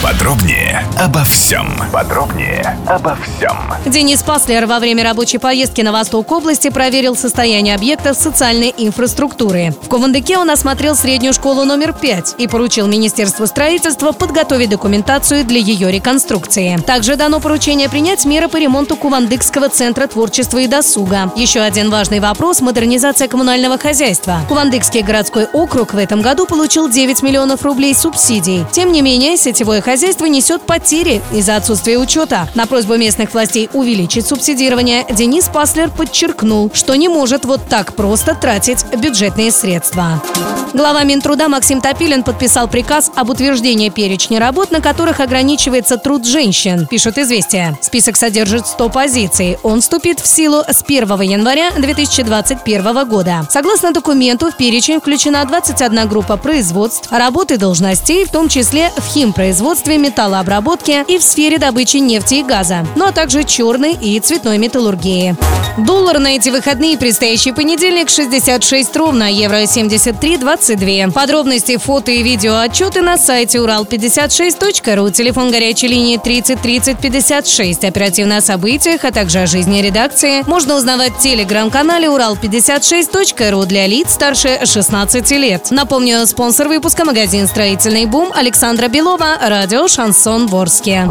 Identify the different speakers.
Speaker 1: Подробнее обо всем. Подробнее обо всем.
Speaker 2: Денис Паслер во время рабочей поездки на восток области проверил состояние объектов социальной инфраструктуры. В Кувандыке он осмотрел среднюю школу номер 5 и поручил Министерству строительства подготовить документацию для ее реконструкции. Также дано поручение принять меры по ремонту Кувандыкского центра творчества и досуга. Еще один важный вопрос – модернизация коммунального хозяйства. Кувандыкский городской округ в этом году получил 9 миллионов рублей субсидий. Тем не менее, сетевое хозяйство несет потери из-за отсутствия учета. На просьбу местных властей увеличить субсидирование Денис Паслер подчеркнул, что не может вот так просто тратить бюджетные средства. Глава Минтруда Максим Топилин подписал приказ об утверждении перечня работ, на которых ограничивается труд женщин, пишут «Известия». Список содержит 100 позиций. Он вступит в силу с 1 января 2021 года. Согласно документу, в перечень включена 21 группа производств, работы должностей, в том числе в химпроизводстве, металлообработке и в сфере добычи нефти и газа, ну а также черной и цветной металлургии. Доллар на эти выходные предстоящий понедельник 66 ровно, евро 73,22. Подробности, фото и видео отчеты на сайте урал56.ру, телефон горячей линии 30 30 56. Оперативно о событиях, а также о жизни редакции можно узнавать в телеграм-канале урал56.ру для лиц старше 16 лет. Напомню, спонсор выпуска магазин «Строительный бум» Александра Белова, радио «Шансон Ворске».